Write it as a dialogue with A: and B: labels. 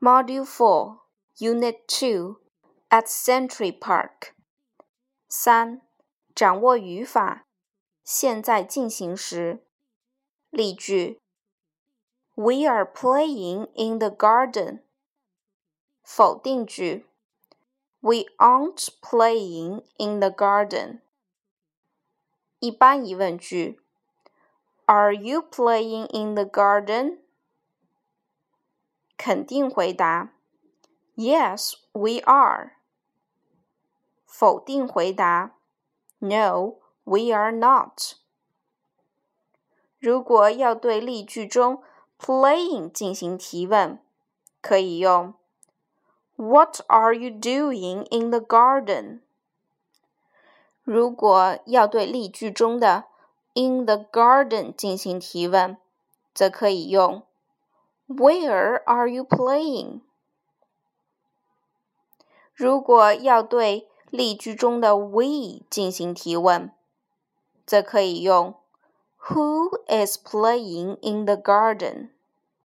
A: Module 4, Unit 2 at Century Park. 三、掌握语法，现在进行时。例句：We are playing in the garden. 否定句：We aren't playing in the garden. 一般疑问句：Are you playing in the garden? 肯定回答：Yes, we are。否定回答：No, we are not。如果要对例句中 playing 进行提问，可以用 What are you doing in the garden？如果要对例句中的 in the garden 进行提问，则可以用 Where are you playing？如果要对例句中的 we 进行提问，则可以用 Who is playing in the garden？